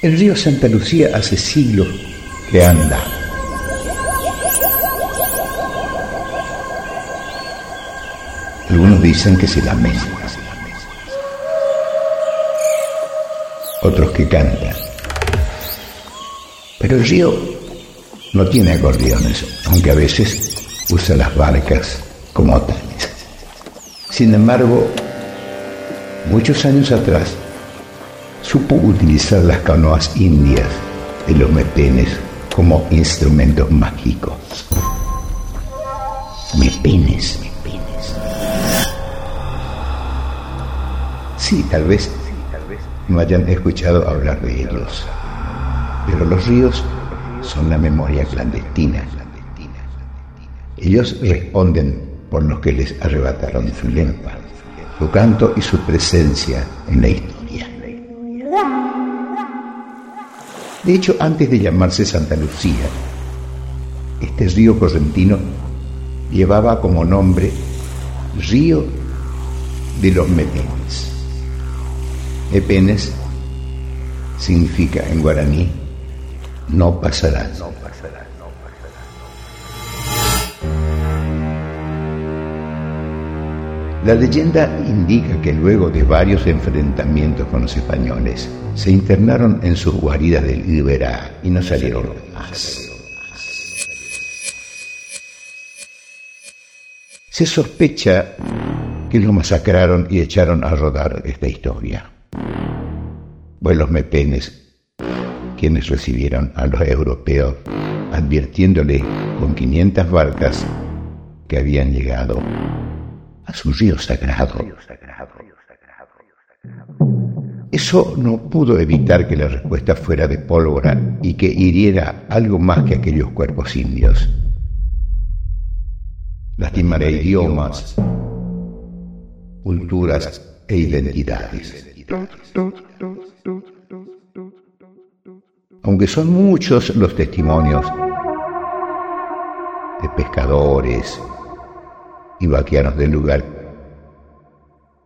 El río Santa Lucía hace siglos que anda. Algunos dicen que se lamenta. Otros que cantan. Pero el río no tiene acordeones, aunque a veces usa las barcas como tales. Sin embargo, muchos años atrás, supo utilizar las canoas indias de los mepenes como instrumentos mágicos. Mepenes, mepenes. Sí, tal vez no hayan escuchado hablar de ellos, pero los ríos son la memoria clandestina. Ellos responden por los que les arrebataron su lengua, su canto y su presencia en la historia. De hecho, antes de llamarse Santa Lucía, este río correntino llevaba como nombre Río de los Mepenes. Mepenes significa en guaraní no pasará. No pasará. La leyenda indica que luego de varios enfrentamientos con los españoles, se internaron en sus guaridas del Iberá y no salieron más. Se sospecha que los masacraron y echaron a rodar esta historia. Vuelos mepenes, quienes recibieron a los europeos advirtiéndole con 500 barcas que habían llegado a su río sagrado. Eso no pudo evitar que la respuesta fuera de pólvora y que hiriera algo más que aquellos cuerpos indios. Lastimaré idiomas, culturas e identidades. Aunque son muchos los testimonios de pescadores, y vaqueanos del lugar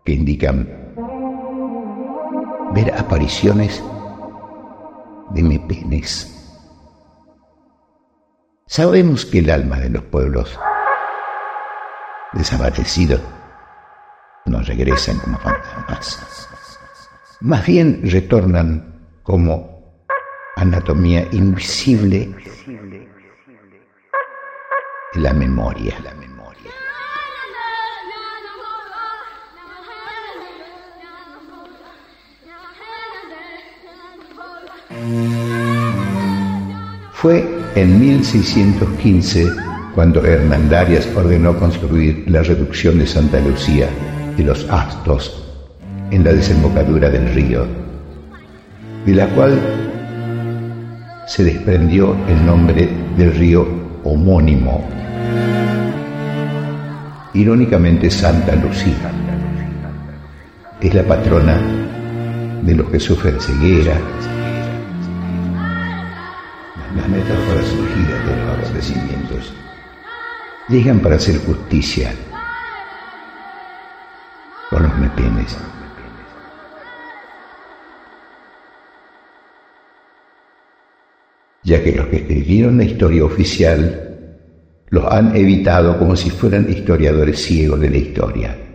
que indican ver apariciones de mepenes. Sabemos que el alma de los pueblos desaparecidos no regresan como fantasmas. Más bien retornan como anatomía invisible la memoria. La memoria. Fue en 1615 cuando Hernandarias ordenó construir la reducción de Santa Lucía y los Astos en la desembocadura del río, de la cual se desprendió el nombre del río homónimo, irónicamente Santa Lucía. Es la patrona de los que sufren ceguera, metáforas surgidas de los acontecimientos llegan para hacer justicia con los mepenes. Ya que los que escribieron la historia oficial los han evitado como si fueran historiadores ciegos de la historia.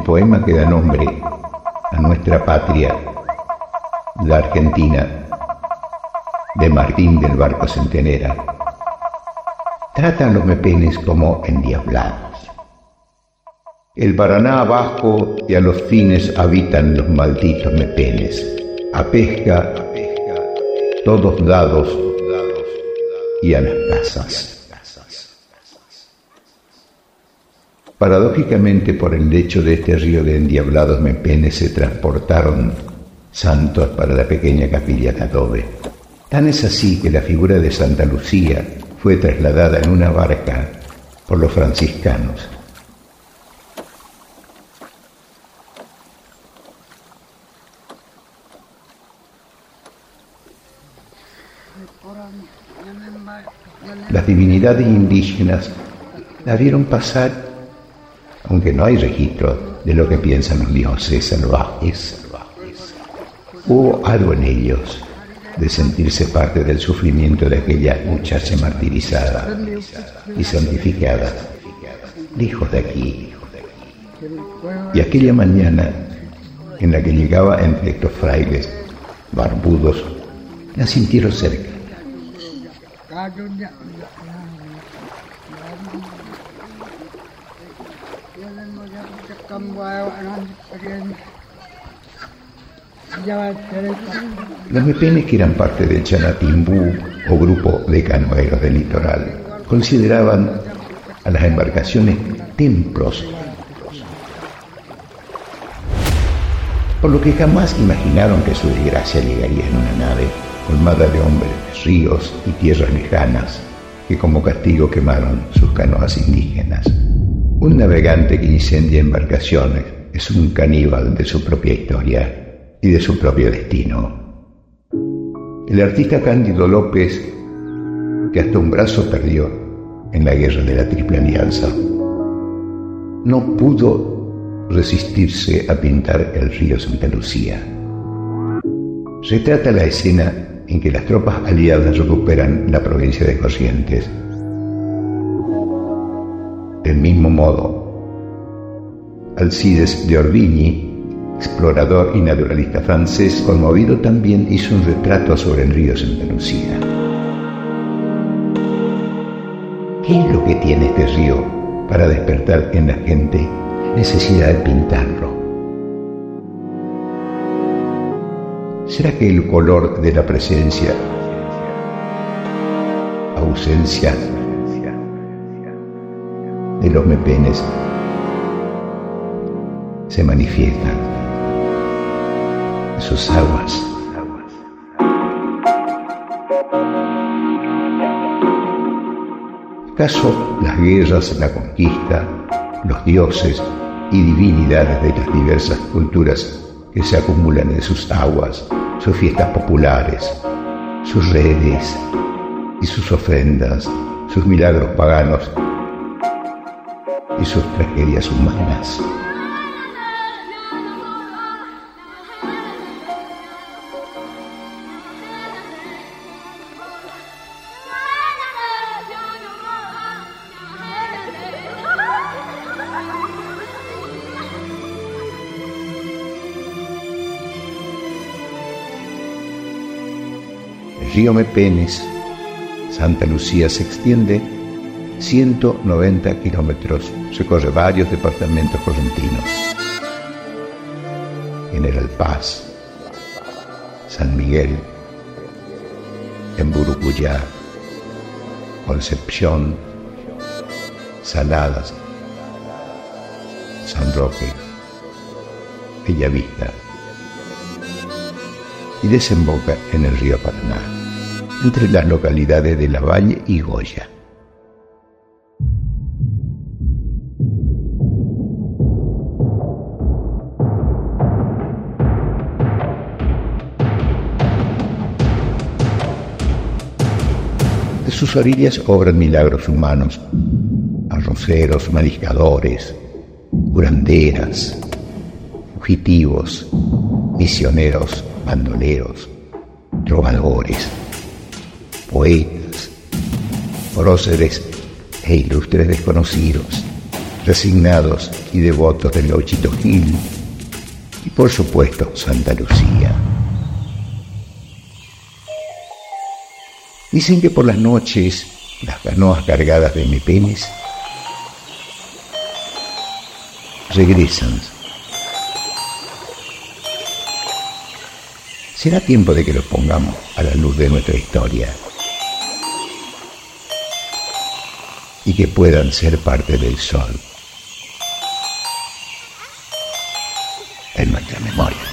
El poema que da nombre a nuestra patria, la Argentina, de Martín del Barco Centenera, trata a los mepenes como endiablados. El Paraná abajo y a los fines habitan los malditos mepenes, a pesca, todos dados y a las casas. Paradójicamente, por el lecho de este río de endiablados mepenes se transportaron santos para la pequeña capilla de adobe. Tan es así que la figura de Santa Lucía fue trasladada en una barca por los franciscanos. Las divinidades indígenas la vieron pasar, aunque no hay registro de lo que piensan los dioses salvajes. Hubo algo en ellos de sentirse parte del sufrimiento de aquella muchacha martirizada y santificada, lejos de aquí. Y aquella mañana en la que llegaba entre estos frailes barbudos, la sintieron cerca. Los mepenes, que eran parte del Chanatimbú o grupo de canoeros del litoral, consideraban a las embarcaciones templos, por lo que jamás imaginaron que su desgracia llegaría en una nave colmada de hombres, ríos y tierras lejanas que como castigo quemaron sus canoas indígenas. Un navegante que incendia embarcaciones es un caníbal de su propia historia y de su propio destino. El artista Cándido López, que hasta un brazo perdió en la guerra de la Triple Alianza, no pudo resistirse a pintar el río Santa Lucía. Retrata la escena en que las tropas aliadas recuperan la provincia de Corrientes. Del mismo modo, Alcides de Orbigny explorador y naturalista francés, conmovido también hizo un retrato sobre el río Santa Lucía. ¿Qué es lo que tiene este río para despertar en la gente necesidad de pintarlo? ¿Será que el color de la presencia, ausencia de los mepenes se manifiesta? sus aguas. ¿Acaso las guerras, la conquista, los dioses y divinidades de las diversas culturas que se acumulan en sus aguas, sus fiestas populares, sus redes y sus ofrendas, sus milagros paganos y sus tragedias humanas? río Mepenes, Santa Lucía se extiende 190 kilómetros, recorre varios departamentos correntinos. General Paz, San Miguel, Emburucuyá, Concepción, Saladas, San Roque, Bellavista y desemboca en el río Paraná entre las localidades de La Valle y Goya. Sus orillas obran milagros humanos, arroceros, mariscadores, curanderas, fugitivos, misioneros, bandoleros, trovadores poetas, próceres e ilustres desconocidos, resignados y devotos del Lochito Gil y por supuesto Santa Lucía. Dicen que por las noches las canoas cargadas de mi mepenes regresan. Será tiempo de que los pongamos a la luz de nuestra historia y que puedan ser parte del sol en nuestra memoria.